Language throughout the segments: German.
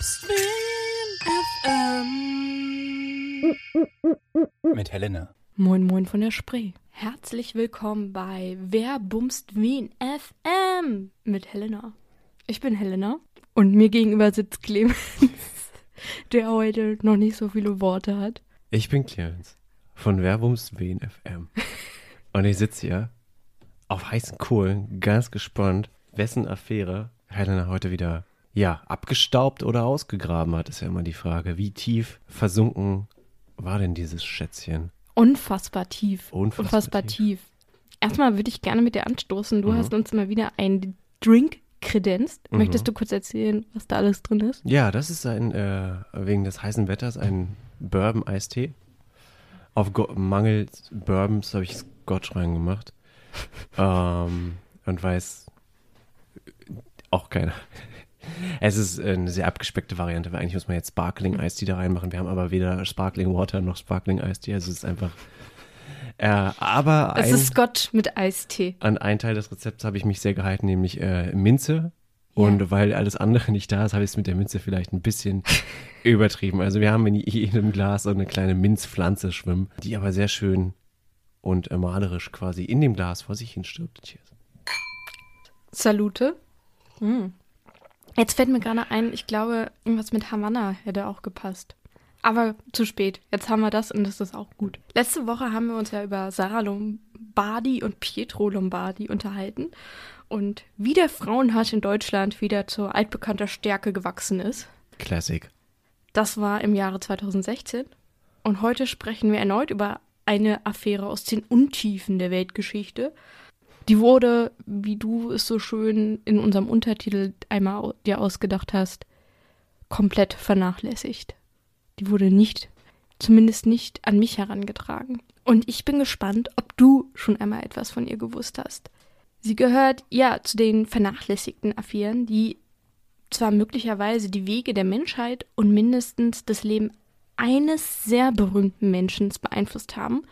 Bumswin FM. Mit Helena. Moin Moin von der Spree. Herzlich willkommen bei Wer bumst wen FM mit Helena. Ich bin Helena und mir gegenüber sitzt Clemens, der heute noch nicht so viele Worte hat. Ich bin Clemens von Wer bumst wen FM. Und ich sitze hier auf heißen Kohlen, ganz gespannt, wessen Affäre Helena heute wieder, ja, abgestaubt oder ausgegraben hat, ist ja immer die Frage. Wie tief versunken war denn dieses Schätzchen? Unfassbar tief. Unfassbar Unfassbar tief. Erstmal würde ich gerne mit dir anstoßen. Du Mhm. hast uns mal wieder einen Drink kredenzt. Mhm. Möchtest du kurz erzählen, was da alles drin ist? Ja, das ist ein, äh, wegen des heißen Wetters, ein Bourbon-Eistee. Auf Go Mangel Bourbons habe ich Scotch reingemacht. ähm, und weiß auch keiner. Es ist eine sehr abgespeckte Variante, weil eigentlich muss man jetzt Sparkling Eistee da reinmachen. Wir haben aber weder Sparkling Water noch Sparkling Eistee. Also es ist einfach. Äh, aber Es ein, ist Scotch mit Eistee. an einen Teil des Rezepts habe ich mich sehr gehalten, nämlich äh, Minze. Und Ja. weil alles andere nicht da ist, habe ich es mit der Minze vielleicht ein bisschen übertrieben. Also wir haben in jedem Glas so eine kleine Minzpflanze schwimmen, die aber sehr schön und äh, malerisch quasi in dem Glas vor sich hin stirbt. Cheers. Salute. Hm. Jetzt fällt mir gerade ein, ich glaube, irgendwas mit Havanna hätte auch gepasst. Aber zu spät. Jetzt haben wir das und das ist auch gut. Letzte Woche haben wir uns ja über Sarah Lombardi und Pietro Lombardi unterhalten und wie der Frauenhass in Deutschland wieder zur altbekannter Stärke gewachsen ist. Classic. Das war im Jahre 2016. Und heute sprechen wir erneut über eine Affäre aus den Untiefen der Weltgeschichte. Die wurde, wie du es so schön in unserem Untertitel einmal dir ausgedacht hast, komplett vernachlässigt. Die wurde nicht, zumindest nicht an mich herangetragen. Und ich bin gespannt, ob du schon einmal etwas von ihr gewusst hast. Sie gehört ja zu den vernachlässigten Affären, die zwar möglicherweise die Wege der Menschheit und mindestens das Leben eines sehr berühmten Menschen beeinflusst haben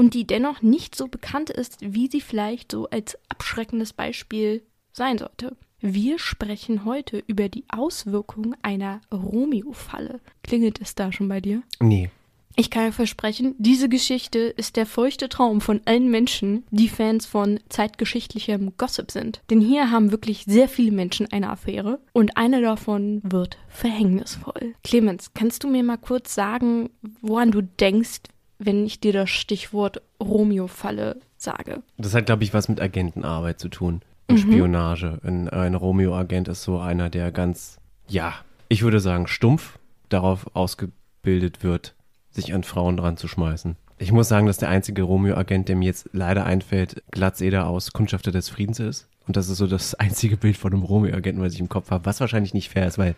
und die dennoch nicht so bekannt ist, wie sie vielleicht so als abschreckendes Beispiel sein sollte. Wir sprechen heute über die Auswirkungen einer Romeo-Falle. Klingelt es da schon bei dir? Nee. Ich kann dir versprechen, diese Geschichte ist der feuchte Traum von allen Menschen, die Fans von zeitgeschichtlichem Gossip sind. Denn hier haben wirklich sehr viele Menschen eine Affäre und eine davon wird verhängnisvoll. Clemens, kannst du mir mal kurz sagen, woran du denkst, wenn ich dir das Stichwort Romeo-Falle sage? Das hat, glaube ich, was mit Agentenarbeit zu tun. Und Spionage. Ein, ein Romeo-Agent ist so einer, der ganz, ja, ich würde sagen, stumpf darauf ausgebildet wird, sich an Frauen dran zu schmeißen. Ich muss sagen, dass der einzige Romeo-Agent, der mir jetzt leider einfällt, Glatzeder aus Kundschafter des Friedens ist. Und das ist so das einzige Bild von einem Romeo-Agenten, was ich im Kopf habe, was wahrscheinlich nicht fair ist, weil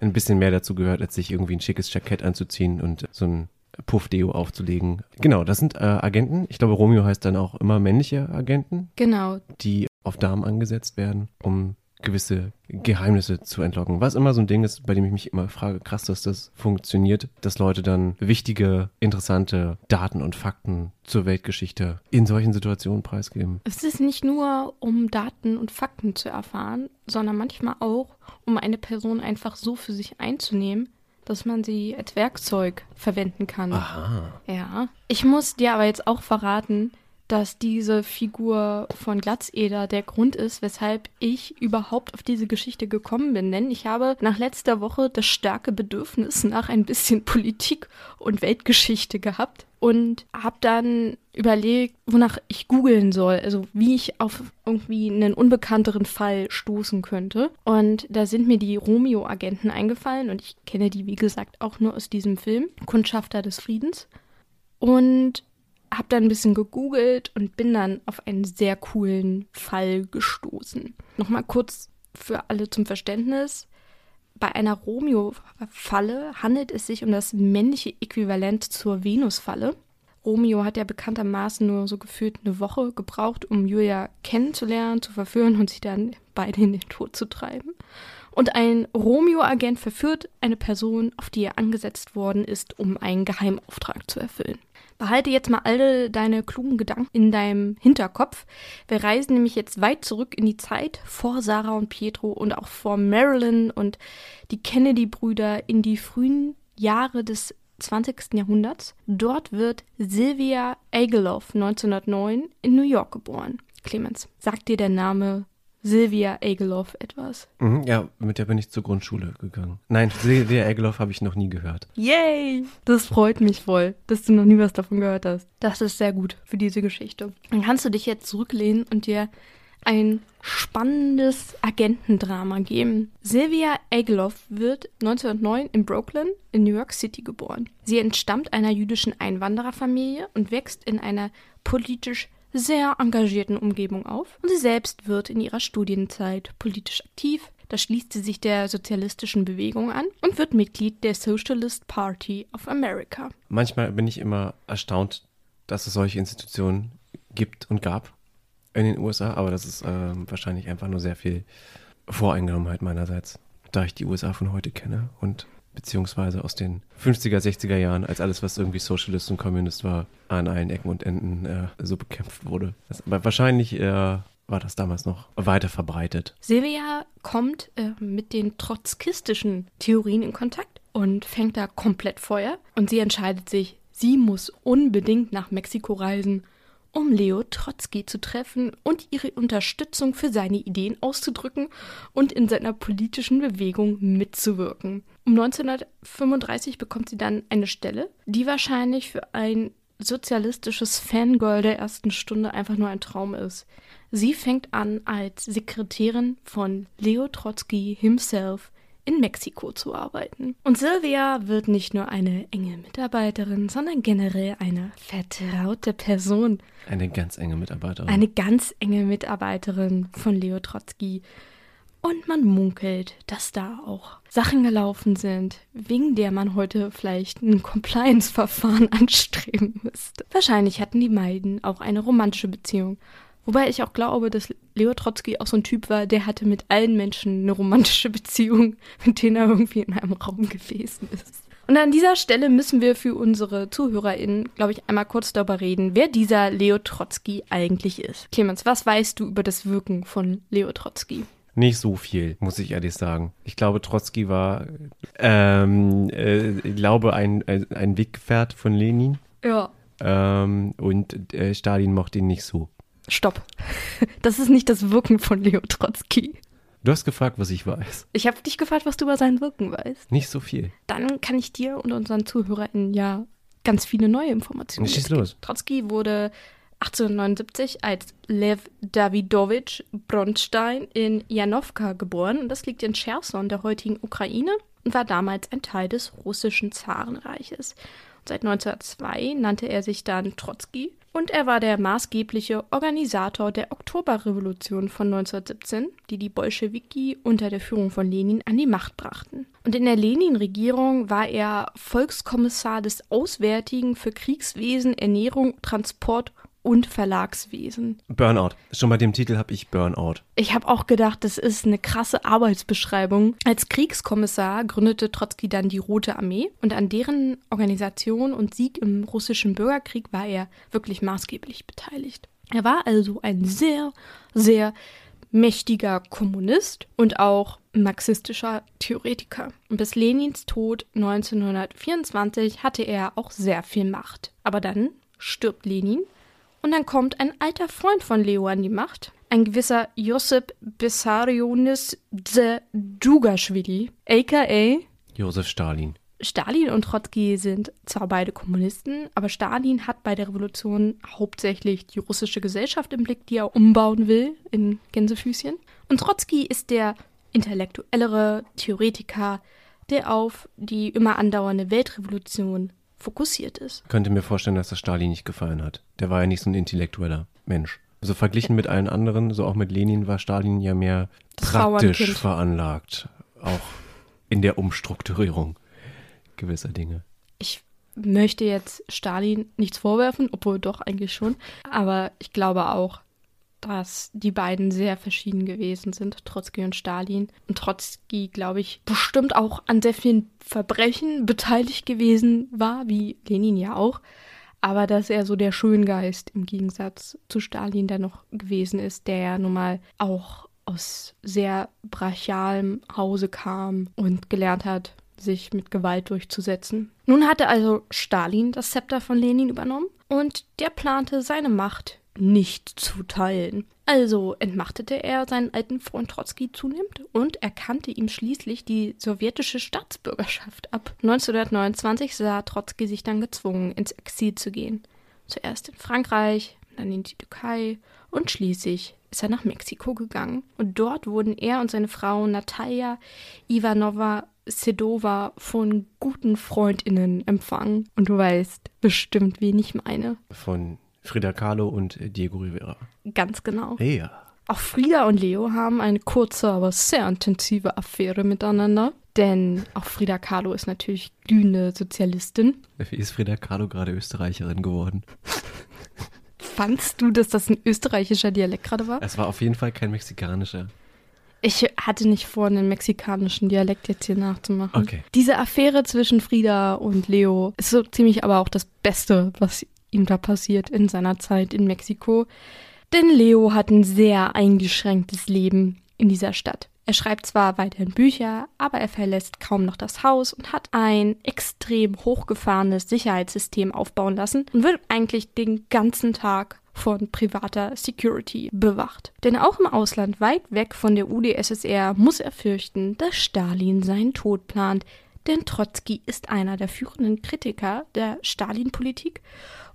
ein bisschen mehr dazu gehört, als sich irgendwie ein schickes Jackett anzuziehen und so ein Puff-Deo aufzulegen. Genau, das sind äh, Agenten. Ich glaube, Romeo heißt dann auch immer männliche Agenten, Genau, die auf Damen angesetzt werden, um gewisse Geheimnisse zu entlocken. Was immer so ein Ding ist, bei dem ich mich immer frage, krass, dass das funktioniert, dass Leute dann wichtige, interessante Daten und Fakten zur Weltgeschichte in solchen Situationen preisgeben. Es ist nicht nur, um Daten und Fakten zu erfahren, sondern manchmal auch, um eine Person einfach so für sich einzunehmen, dass man sie als Werkzeug verwenden kann. Aha. Ja. Ich muss dir aber jetzt auch verraten, dass diese Figur von Glatzeder der Grund ist, weshalb ich überhaupt auf diese Geschichte gekommen bin. Denn ich habe nach letzter Woche das starke Bedürfnis nach ein bisschen Politik und Weltgeschichte gehabt und habe dann überlegt, wonach ich googeln soll, also wie ich auf irgendwie einen unbekannteren Fall stoßen könnte. Und da sind mir die Romeo-Agenten eingefallen und ich kenne die, wie gesagt, auch nur aus diesem Film, Kundschafter des Friedens. Und habe dann ein bisschen gegoogelt und bin dann auf einen sehr coolen Fall gestoßen. Nochmal kurz für alle zum Verständnis. Bei einer Romeo-Falle handelt es sich um das männliche Äquivalent zur Venus-Falle. Romeo hat ja bekanntermaßen nur so gefühlt eine Woche gebraucht, um Julia kennenzulernen, zu verführen und sie dann beide in den Tod zu treiben. Und ein Romeo-Agent verführt eine Person, auf die er angesetzt worden ist, um einen Geheimauftrag zu erfüllen. Behalte jetzt mal alle deine klugen Gedanken in deinem Hinterkopf. Wir reisen nämlich jetzt weit zurück in die Zeit vor Sarah und Pietro und auch vor Marilyn und die Kennedy-Brüder in die frühen Jahre des 20. Jahrhunderts. Dort wird Sylvia Ageloff 1909 in New York geboren. Clemens, sagt dir der Name Sylvia Ageloff etwas? Mhm, ja, mit der bin ich zur Grundschule gegangen. Nein, Sylvia Ageloff habe ich noch nie gehört. Yay! Das freut mich voll, dass du noch nie was davon gehört hast. Das ist sehr gut für diese Geschichte. Dann kannst du dich jetzt zurücklehnen und dir ein spannendes Agentendrama geben. Sylvia Ageloff wird 1909 in Brooklyn in New York City geboren. Sie entstammt einer jüdischen Einwandererfamilie und wächst in einer politisch sehr engagierten Umgebung auf und sie selbst wird in ihrer Studienzeit politisch aktiv. Da schließt sie sich der sozialistischen Bewegung an und wird Mitglied der Socialist Party of America. Manchmal bin ich immer erstaunt, dass es solche Institutionen gibt und gab in den USA, aber das ist äh, wahrscheinlich einfach nur sehr viel Voreingenommenheit meinerseits, da ich die USA von heute kenne und beziehungsweise aus den 50er, 60er Jahren, als alles, was irgendwie Socialist und Kommunist war, an allen Ecken und Enden äh, so bekämpft wurde. Das, aber wahrscheinlich äh, war das damals noch weiter verbreitet. Silvia kommt äh, mit den trotzkistischen Theorien in Kontakt und fängt da komplett Feuer. Und sie entscheidet sich, sie muss unbedingt nach Mexiko reisen um Leo Trotzki zu treffen und ihre Unterstützung für seine Ideen auszudrücken und in seiner politischen Bewegung mitzuwirken. Um 1935 bekommt sie dann eine Stelle, die wahrscheinlich für ein sozialistisches Fangirl der ersten Stunde einfach nur ein Traum ist. Sie fängt an als Sekretärin von Leo Trotzki himself in Mexiko zu arbeiten. Und Sylvia wird nicht nur eine enge Mitarbeiterin, sondern generell eine vertraute Person. Eine ganz enge Mitarbeiterin. Eine ganz enge Mitarbeiterin von Leo Trotzki. Und man munkelt, dass da auch Sachen gelaufen sind, wegen der man heute vielleicht ein Compliance-Verfahren anstreben müsste. Wahrscheinlich hatten die beiden auch eine romantische Beziehung. Wobei ich auch glaube, dass Leo Trotzki auch so ein Typ war, der hatte mit allen Menschen eine romantische Beziehung, mit denen er irgendwie in einem Raum gewesen ist. Und an dieser Stelle müssen wir für unsere ZuhörerInnen, glaube ich, einmal kurz darüber reden, wer dieser Leo Trotzki eigentlich ist. Clemens, was weißt du über das Wirken von Leo Trotzki? Nicht so viel, muss ich ehrlich sagen. Ich glaube, Trotzki war, ähm, äh, ich glaube, ein, ein Weggefährt von Lenin. Ja. Ähm, und äh, Stalin mochte ihn nicht so. Stopp. Das ist nicht das Wirken von Leo Trotzki. Du hast gefragt, was ich weiß. Ich habe dich gefragt, was du über sein Wirken weißt. Nicht so viel. Dann kann ich dir und unseren ZuhörerInnen ja ganz viele neue Informationen Schieß los. Trotzki wurde 1879 als Lev Davidovich Bronstein in Janowka geboren. Und das liegt in Cherson, der heutigen Ukraine, und war damals ein Teil des russischen Zarenreiches. Seit 1902 nannte er sich dann Trotzki und er war der maßgebliche Organisator der Oktoberrevolution von 1917, die die Bolschewiki unter der Führung von Lenin an die Macht brachten. Und in der Lenin-Regierung war er Volkskommissar des Auswärtigen für Kriegswesen, Ernährung, Transport und Verlagswesen. Burnout. Schon bei dem Titel habe ich Burnout. Ich habe auch gedacht, das ist eine krasse Arbeitsbeschreibung. Als Kriegskommissar gründete Trotzki dann die Rote Armee und an deren Organisation und Sieg im russischen Bürgerkrieg war er wirklich maßgeblich beteiligt. Er war also ein sehr, sehr mächtiger Kommunist und auch marxistischer Theoretiker. Und bis Lenins Tod 1924 hatte er auch sehr viel Macht. Aber dann stirbt Lenin und dann kommt ein alter Freund von Leo an die Macht, ein gewisser Josip Bessarionis Djugaschwili, aka Josef Stalin. Stalin und Trotzki sind zwar beide Kommunisten, aber Stalin hat bei der Revolution hauptsächlich die russische Gesellschaft im Blick, die er umbauen will in Gänsefüßchen. Und Trotzki ist der intellektuellere Theoretiker, der auf die immer andauernde Weltrevolution fokussiert ist. Könnte mir vorstellen, dass das Stalin nicht gefallen hat. Der war ja nicht so ein intellektueller Mensch. Also verglichen mit allen anderen, so auch mit Lenin, war Stalin ja mehr Das praktisch veranlagt. Auch in der Umstrukturierung gewisser Dinge. Ich möchte jetzt Stalin nichts vorwerfen, obwohl doch eigentlich schon. Aber ich glaube auch, dass die beiden sehr verschieden gewesen sind, Trotzki und Stalin. Und Trotzki, glaube ich, bestimmt auch an sehr vielen Verbrechen beteiligt gewesen war, wie Lenin ja auch. aber dass er so der Schöngeist im Gegensatz zu Stalin dann noch gewesen ist, der ja nun mal auch aus sehr brachialem Hause kam und gelernt hat, sich mit Gewalt durchzusetzen. Nun hatte also Stalin das Zepter von Lenin übernommen und der plante seine Macht nicht zu teilen. Also entmachtete er seinen alten Freund Trotzki zunehmend und erkannte ihm schließlich die sowjetische Staatsbürgerschaft ab. 1929 sah Trotzki sich dann gezwungen, ins Exil zu gehen. Zuerst in Frankreich, dann in die Türkei und schließlich ist er nach Mexiko gegangen. Und dort wurden er und seine Frau Natalia Ivanova Sedova von guten FreundInnen empfangen. Und du weißt bestimmt, wen ich meine. Von Frida Kahlo und Diego Rivera. Ganz genau. Ja. Auch Frida und Leo haben eine kurze, aber sehr intensive Affäre miteinander. Denn auch Frida Kahlo ist natürlich glühende Sozialistin. Wie ist Frida Kahlo gerade Österreicherin geworden? Fandst du, dass das ein österreichischer Dialekt gerade war? Es war auf jeden Fall kein mexikanischer. Ich hatte nicht vor, einen mexikanischen Dialekt jetzt hier nachzumachen. Okay. Diese Affäre zwischen Frida und Leo ist so ziemlich aber auch das Beste, was ihm da passiert in seiner Zeit in Mexiko. Denn Leo hat ein sehr eingeschränktes Leben in dieser Stadt. Er schreibt zwar weiterhin Bücher, aber er verlässt kaum noch das Haus und hat ein extrem hochgefahrenes Sicherheitssystem aufbauen lassen und wird eigentlich den ganzen Tag von privater Security bewacht. Denn auch im Ausland, weit weg von der UdSSR, muss er fürchten, dass Stalin seinen Tod plant. Denn Trotzki ist einer der führenden Kritiker der Stalin-Politik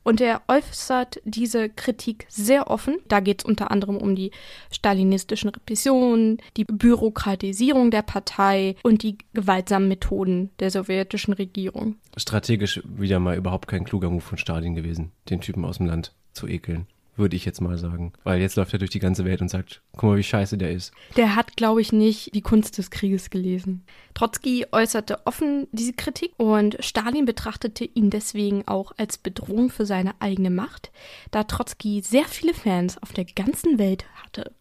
und er äußert diese Kritik sehr offen. Da geht es unter anderem um die stalinistischen Repressionen, die Bürokratisierung der Partei und die gewaltsamen Methoden der sowjetischen Regierung. Strategisch wieder mal überhaupt kein kluger Move von Stalin gewesen, den Typen aus dem Land zu ekeln würde ich jetzt mal sagen. Weil jetzt läuft er durch die ganze Welt und sagt, guck mal, wie scheiße der ist. Der hat, glaube ich, nicht die Kunst des Krieges gelesen. Trotzki äußerte offen diese Kritik und Stalin betrachtete ihn deswegen auch als Bedrohung für seine eigene Macht, da Trotzki sehr viele Fans auf der ganzen Welt hatte,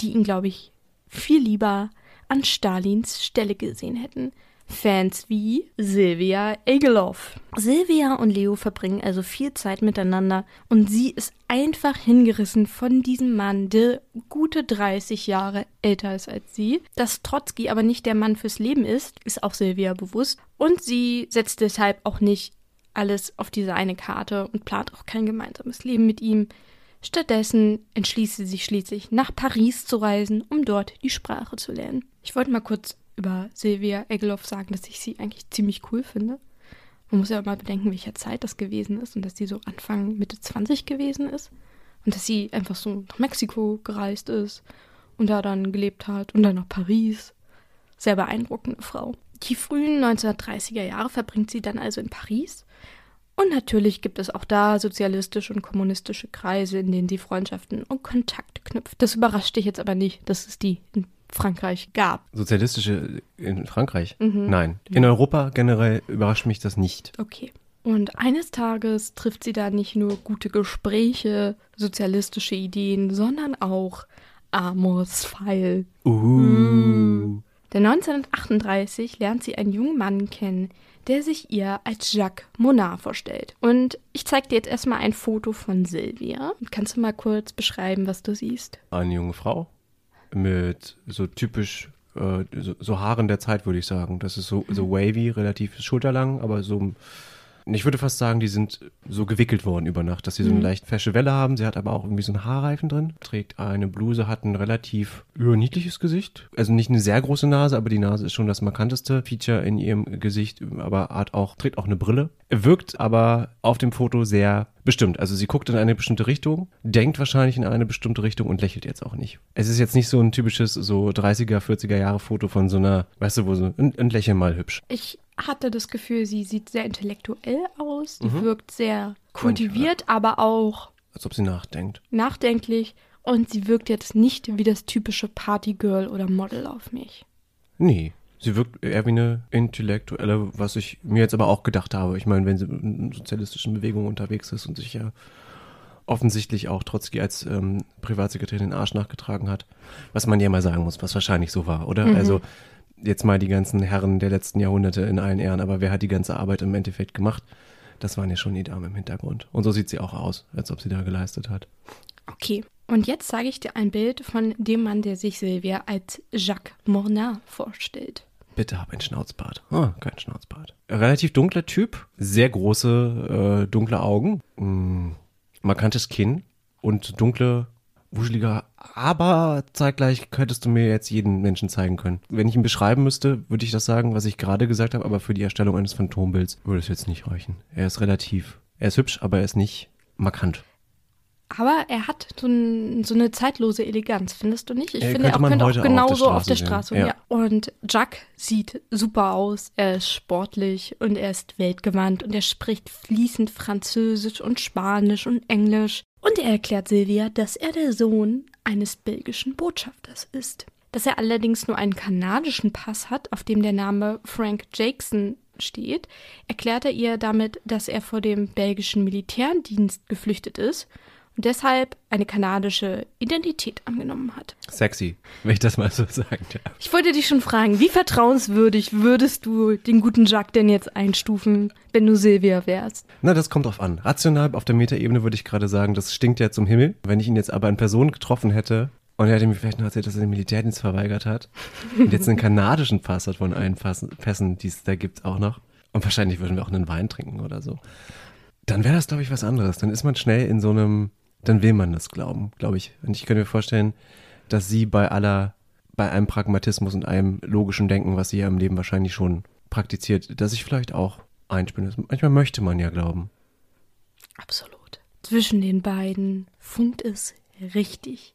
die ihn, glaube ich, viel lieber an Stalins Stelle gesehen hätten. Fans wie Silvia Egelov. Silvia und Leo verbringen also viel Zeit miteinander und sie ist einfach hingerissen von diesem Mann, der gute 30 Jahre älter ist als sie. Dass Trotzki aber nicht der Mann fürs Leben ist, ist auch Silvia bewusst und sie setzt deshalb auch nicht alles auf diese eine Karte und plant auch kein gemeinsames Leben mit ihm. Stattdessen entschließt sie sich schließlich nach Paris zu reisen, um dort die Sprache zu lernen. Ich wollte mal kurz über Silvia Egelhoff sagen, dass ich sie eigentlich ziemlich cool finde. Man muss ja mal bedenken, welcher Zeit das gewesen ist und dass sie so Anfang, Mitte 20 gewesen ist und dass sie einfach so nach Mexiko gereist ist und da dann gelebt hat und dann nach Paris. Sehr beeindruckende Frau. Die frühen 1930er Jahre verbringt sie dann also in Paris. Und natürlich gibt es auch da sozialistische und kommunistische Kreise, in denen sie Freundschaften und Kontakte knüpft. Das überrascht dich jetzt aber nicht, dass es die in Frankreich gab. Sozialistische in Frankreich? Mhm. Nein. In Europa generell überrascht mich das nicht. Okay. Und eines Tages trifft sie da nicht nur gute Gespräche, sozialistische Ideen, sondern auch Amos Pfeil. Uh. Mhm. Denn 1938 lernt sie einen jungen Mann kennen, der sich ihr als Jacques Monard vorstellt. Und ich zeige dir jetzt erstmal ein Foto von Sylvia. Kannst du mal kurz beschreiben, was du siehst? Eine junge Frau mit so typisch äh, so, so, Haaren der Zeit, würde ich sagen. Das ist so, so wavy, relativ schulterlang, aber so ich würde fast sagen, die sind so gewickelt worden über Nacht, dass sie so eine mhm. leicht fesche Welle haben. Sie hat aber auch irgendwie so einen Haarreifen drin, trägt eine Bluse, hat ein relativ niedliches Gesicht. Also nicht eine sehr große Nase, aber die Nase ist schon das markanteste Feature in ihrem Gesicht, aber hat auch, trägt auch eine Brille. Wirkt aber auf dem Foto sehr bestimmt. Also sie guckt in eine bestimmte Richtung, denkt wahrscheinlich in eine bestimmte Richtung und lächelt jetzt auch nicht. Es ist jetzt nicht so ein typisches so 30er, 40er Jahre Foto von so einer, weißt du, wo so ein, ein Lächeln mal hübsch. Ich hatte das Gefühl, sie sieht sehr intellektuell aus. Sie mhm. wirkt sehr kultiviert, aber auch. Als ob sie nachdenkt. Nachdenklich. Und sie wirkt jetzt nicht wie das typische Partygirl oder Model auf mich. Nee. Sie wirkt eher wie eine Intellektuelle, was ich mir jetzt aber auch gedacht habe. Ich meine, wenn sie in sozialistischen Bewegungen unterwegs ist und sich ja offensichtlich auch Trotzki als ähm, Privatsekretärin den Arsch nachgetragen hat, was man ja mal sagen muss, was wahrscheinlich so war, oder? Mhm. Also jetzt mal die ganzen Herren der letzten Jahrhunderte in allen Ehren, aber wer hat die ganze Arbeit im Endeffekt gemacht? Das waren ja schon die Damen im Hintergrund. Und so sieht sie auch aus, als ob sie da geleistet hat. Okay, und jetzt zeige ich dir ein Bild von dem Mann, der sich Silvia als Jacques Mornat vorstellt. Bitte hab ein Schnauzbart. Ah, kein Schnauzbart. Relativ dunkler Typ, sehr große, äh, dunkle Augen, mm, markantes Kinn und dunkle, wuschelige, aber zeitgleich könntest du mir jetzt jeden Menschen zeigen können. Wenn ich ihn beschreiben müsste, würde ich das sagen, was ich gerade gesagt habe, aber für die Erstellung eines Phantombilds würde es jetzt nicht reichen. Er ist relativ, er ist hübsch, aber er ist nicht markant. Aber er hat so, ein, so, eine zeitlose Eleganz, findest du nicht? Ich Äh, finde, er könnte auch genauso auf auf der der Straße Straße. sehen, Ja. Und Jack sieht super aus. Er ist sportlich und er ist weltgewandt und er spricht fließend Französisch und Spanisch und Englisch. Und er erklärt Silvia, dass er der Sohn eines belgischen Botschafters ist. Dass er allerdings nur einen kanadischen Pass hat, auf dem der Name Frank Jackson steht, erklärt er ihr damit, dass er vor dem belgischen Militärdienst geflüchtet ist und deshalb eine kanadische Identität angenommen hat. Sexy, wenn ich das mal so sagen darf. Ich wollte dich schon fragen, wie vertrauenswürdig würdest du den guten Jacques denn jetzt einstufen, wenn du Silvia wärst? Na, das kommt drauf an. Rational auf der Metaebene würde ich gerade sagen, das stinkt ja zum Himmel. Wenn ich ihn jetzt aber in Person getroffen hätte und er hätte mir vielleicht noch erzählt, dass er den Militärdienst verweigert hat und jetzt einen kanadischen Pass hat von allen Pässen, die es da gibt, auch noch. Und wahrscheinlich würden wir auch einen Wein trinken oder so. Dann wäre das, glaube ich, was anderes. Dann ist man schnell in so einem, dann will man das glauben, glaube ich. Und ich könnte mir vorstellen, dass sie bei aller, bei einem Pragmatismus und einem logischen Denken, was sie ja im Leben wahrscheinlich schon praktiziert, dass ich vielleicht auch einspinne. Manchmal möchte man ja glauben. Absolut. Zwischen den beiden funkt es richtig.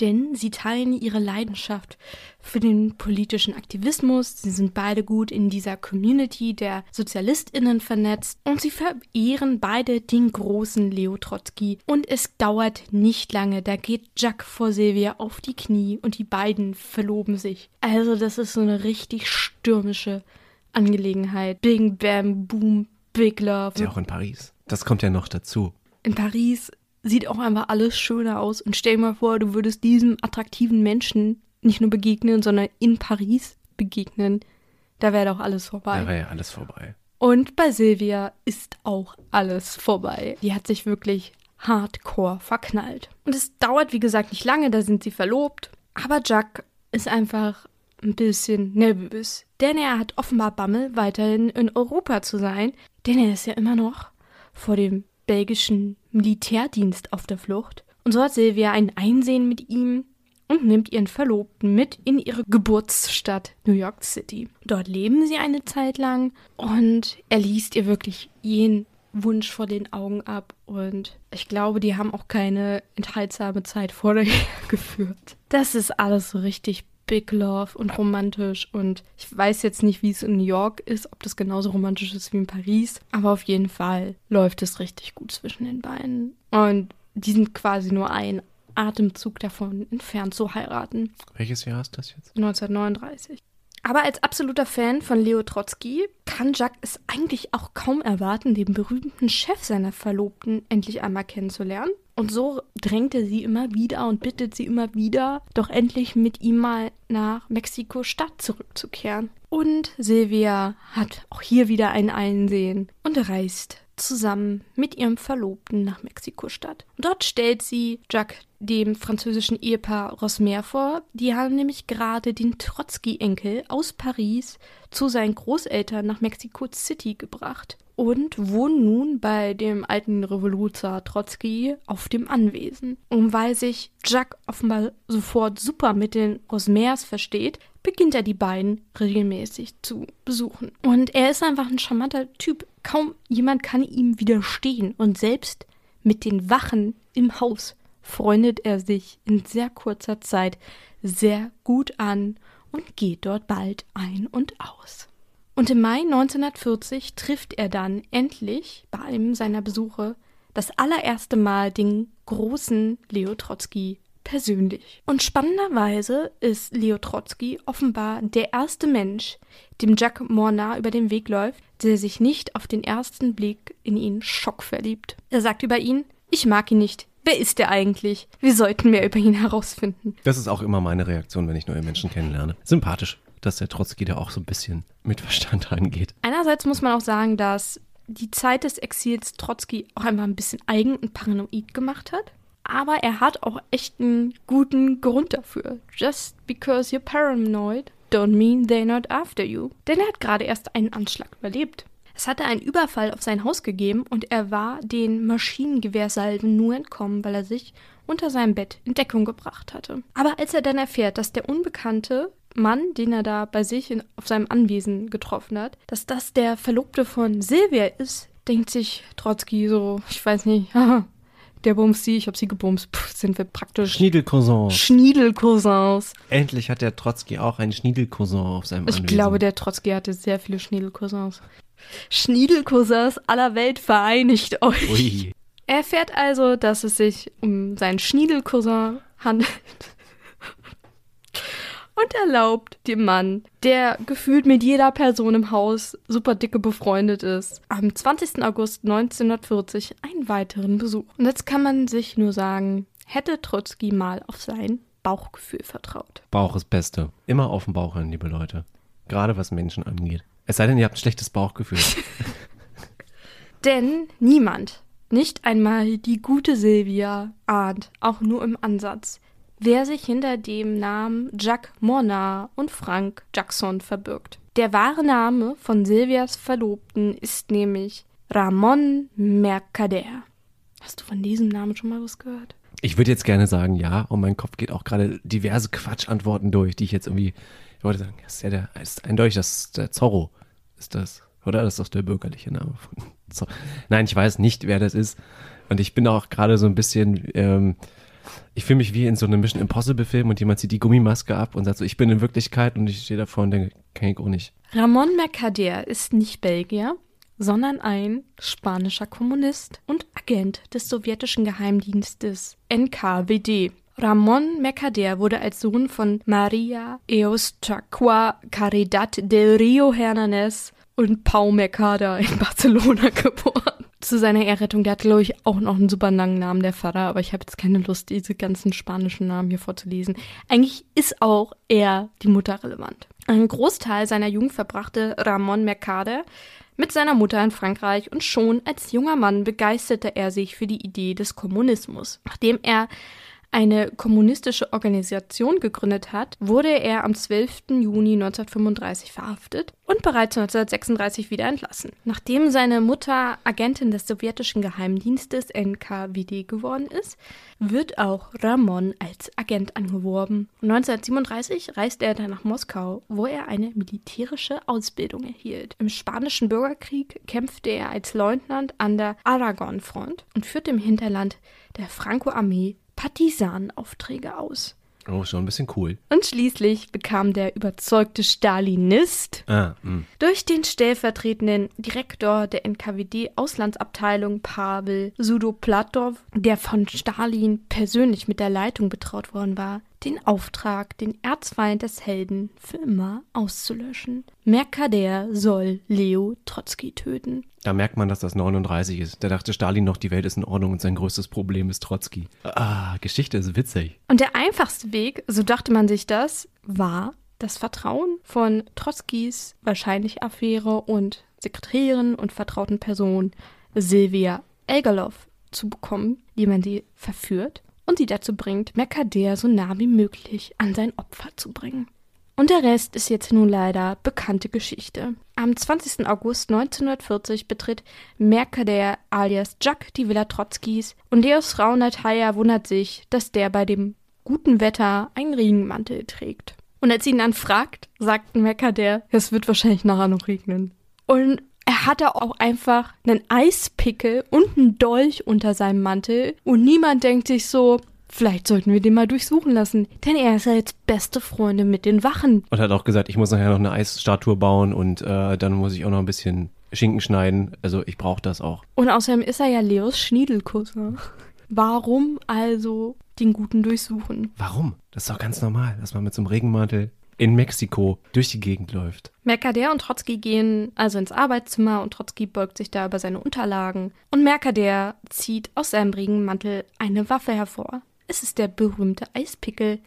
Denn sie teilen ihre Leidenschaft für den politischen Aktivismus. Sie sind beide gut in dieser Community der SozialistInnen vernetzt und sie verehren beide den großen Leo Trotzki. Und es dauert nicht lange. Da geht Jack vor Silvia auf die Knie und die beiden verloben sich. Also, das ist so eine richtig stürmische Angelegenheit. Bing, bam, boom, big love. Ist ja auch in Paris. Das kommt ja noch dazu. in Paris sieht auch einfach alles schöner aus. Und stell dir mal vor, du würdest diesem attraktiven Menschen nicht nur begegnen, sondern in Paris begegnen. Da wäre doch alles vorbei. Da wäre ja alles vorbei. Und bei Silvia ist auch alles vorbei. Die hat sich wirklich hardcore verknallt. Und es dauert, wie gesagt, nicht lange, da sind sie verlobt. Aber Jack ist einfach ein bisschen nervös. Denn er hat offenbar Bammel, weiterhin in Europa zu sein. Denn er ist ja immer noch vor dem belgischen Militärdienst auf der Flucht. Und so hat Silvia ein Einsehen mit ihm und nimmt ihren Verlobten mit in ihre Geburtsstadt New York City. Dort leben sie eine Zeit lang und er liest ihr wirklich jeden Wunsch vor den Augen ab und ich glaube, die haben auch keine enthaltsame Zeit vorher geführt. Das ist alles so richtig Big Love und romantisch und ich weiß jetzt nicht, wie es in New York ist, ob das genauso romantisch ist wie in Paris, aber auf jeden Fall läuft es richtig gut zwischen den beiden und die sind quasi nur ein Atemzug davon entfernt zu heiraten. Welches Jahr ist das jetzt? 1939. Aber als absoluter Fan von Leo Trotzki kann Jacques es eigentlich auch kaum erwarten, den berühmten Chef seiner Verlobten endlich einmal kennenzulernen. Und so drängt er sie immer wieder und bittet sie immer wieder, doch endlich mit ihm mal nach Mexiko-Stadt zurückzukehren. Und Silvia hat auch hier wieder ein Einsehen und reist zusammen mit ihrem Verlobten nach Mexiko-Stadt. Dort stellt sie Jacques dem französischen Ehepaar Rosmer vor. Die haben nämlich gerade den Trotzki-Enkel aus Paris zu seinen Großeltern nach Mexico City gebracht und wohnen nun bei dem alten Revoluzer Trotzki auf dem Anwesen. Und weil sich Jacques offenbar sofort super mit den Rosmers versteht, beginnt er die beiden regelmäßig zu besuchen. Und er ist einfach ein charmanter Typ. Kaum jemand kann ihm widerstehen. Und selbst mit den Wachen im Haus freundet er sich in sehr kurzer Zeit sehr gut an und geht dort bald ein und aus. Und im Mai 1940 trifft er dann endlich bei einem seiner Besuche das allererste Mal den großen Leo Trotzki persönlich. Und spannenderweise ist Leo Trotzki offenbar der erste Mensch, dem Jacques Mornat über den Weg läuft, der sich nicht auf den ersten Blick in ihn schockverliebt. Er sagt über ihn, ich mag ihn nicht. Wer ist er eigentlich? Wir sollten mehr über ihn herausfinden. Das ist auch immer meine Reaktion, wenn ich neue Menschen kennenlerne. Sympathisch, dass der Trotzki da auch so ein bisschen mit Verstand rangeht. Einerseits muss man auch sagen, dass die Zeit des Exils Trotzki auch einfach ein bisschen eigen und paranoid gemacht hat. Aber er hat auch echt einen guten Grund dafür. Just because you're paranoid don't mean they're not after you. Denn er hat gerade erst einen Anschlag überlebt. Es hatte einen Überfall auf sein Haus gegeben und er war den Maschinengewehrsalven nur entkommen, weil er sich unter seinem Bett in Deckung gebracht hatte. Aber als er dann erfährt, dass der Unbekannte Mann, den er da bei sich in, auf seinem Anwesen getroffen hat, dass das der Verlobte von Silvia ist, denkt sich Trotzki so, ich weiß nicht, der bumst sie, ich hab sie gebumst. Puh, sind wir praktisch Schniedelcousin. Schniedelcousins. Endlich hat der Trotzki auch einen Schniedelcousin auf seinem Ich Anwesen. glaube, der Trotzki hatte sehr viele Schniedelcousins. Schniedelcousins aller Welt vereinigt euch. Ui. Er erfährt also, dass es sich um seinen Schniedelcousin handelt. Und erlaubt dem Mann, der gefühlt mit jeder Person im Haus super dicke befreundet ist, am 20. August 1940 einen weiteren Besuch. Und jetzt kann man sich nur sagen, hätte Trotzki mal auf sein Bauchgefühl vertraut. Bauch ist Beste. Immer auf den Bauch hören, liebe Leute. Gerade was Menschen angeht. Es sei denn, ihr habt ein schlechtes Bauchgefühl. Denn niemand, nicht einmal die gute Silvia, ahnt, auch nur im Ansatz, wer sich hinter dem Namen Jack Mona und Frank Jackson verbirgt. Der wahre Name von Silvias Verlobten ist nämlich Ramon Mercader. Hast du von diesem Namen schon mal was gehört? Ich würde jetzt gerne sagen, ja, und mein Kopf geht auch gerade diverse Quatschantworten durch, die ich jetzt irgendwie. Ich wollte sagen, das ist ja der, ist eindeutig, das ist der Zorro. Ist das? Oder? Das ist doch der bürgerliche Name von Zorro. Nein, ich weiß nicht, wer das ist. Und ich bin auch gerade so ein bisschen. Ähm, ich fühle mich wie in so einem Mission Impossible Film und jemand zieht die Gummimaske ab und sagt so, ich bin in Wirklichkeit und ich stehe davor und denke, kenn ich auch nicht. Ramon Mercader ist nicht Belgier, sondern ein spanischer Kommunist und Agent des sowjetischen Geheimdienstes NKWD. Ramon Mercader wurde als Sohn von Maria Eustachua Caridad del Rio Hernanes und Pau Mercader in Barcelona geboren. Zu seiner Ehrrettung, der hat, glaube ich, auch noch einen super langen Namen, der Vater, aber ich habe jetzt keine Lust, diese ganzen spanischen Namen hier vorzulesen. Eigentlich ist auch er die Mutter relevant. Einen Großteil seiner Jugend verbrachte Ramon Mercader mit seiner Mutter in Frankreich und schon als junger Mann begeisterte er sich für die Idee des Kommunismus. Nachdem er eine kommunistische Organisation gegründet hat, wurde er am 12. Juni 1935 verhaftet und bereits 1936 wieder entlassen. Nachdem seine Mutter Agentin des sowjetischen Geheimdienstes NKWD geworden ist, wird auch Ramon als Agent angeworben. 1937 reist er dann nach Moskau, wo er eine militärische Ausbildung erhielt. Im Spanischen Bürgerkrieg kämpfte er als Leutnant an der Aragon-Front und führte im Hinterland der Franco-Armee Partisanaufträge aus. Oh, schon ein bisschen cool. Und schließlich bekam der überzeugte Stalinist Ah, mh. durch den stellvertretenden Direktor der NKWD-Auslandsabteilung Pavel Sudoplatov, der von Stalin persönlich mit der Leitung betraut worden war, den Auftrag, den Erzfeind des Helden für immer auszulöschen. Mercader soll Leo Trotzki töten. Da merkt man, dass das 39 ist. Da dachte Stalin noch, die Welt ist in Ordnung und sein größtes Problem ist Trotzki. Ah, Geschichte ist witzig. Und der einfachste Weg, so dachte man sich das, war das Vertrauen von Trotzkis wahrscheinlich Affäre und Sekretärin und vertrauten Person Silvia Elgerloff zu bekommen, die man sie verführt und sie dazu bringt, Mercader so nah wie möglich an sein Opfer zu bringen. Und der Rest ist jetzt nun leider bekannte Geschichte. Am 20. August 1940 betritt Mercader alias Jack die Villa Trotzkis und Leos Frau Natalia wundert sich, dass der bei dem guten Wetter einen Regenmantel trägt. Und als sie ihn dann fragt, sagt Mercader, es wird wahrscheinlich nachher noch regnen. Und er hatte auch einfach einen Eispickel und einen Dolch unter seinem Mantel und niemand denkt sich so, vielleicht sollten wir den mal durchsuchen lassen, denn er ist ja jetzt beste Freunde mit den Wachen. Und hat auch gesagt, ich muss nachher noch eine Eisstatue bauen und äh, dann muss ich auch noch ein bisschen Schinken schneiden. Also ich brauche das auch. Und außerdem ist er ja Leos Schniedelkusser. Warum also den Guten durchsuchen? Warum? Das ist doch ganz normal, dass man mit so einem Regenmantel in Mexiko durch die Gegend läuft. Mercader und Trotzki gehen also ins Arbeitszimmer und Trotzki beugt sich da über seine Unterlagen. Und Mercader zieht aus seinem Regenmantel eine Waffe hervor. Es ist der berühmte Eispickel,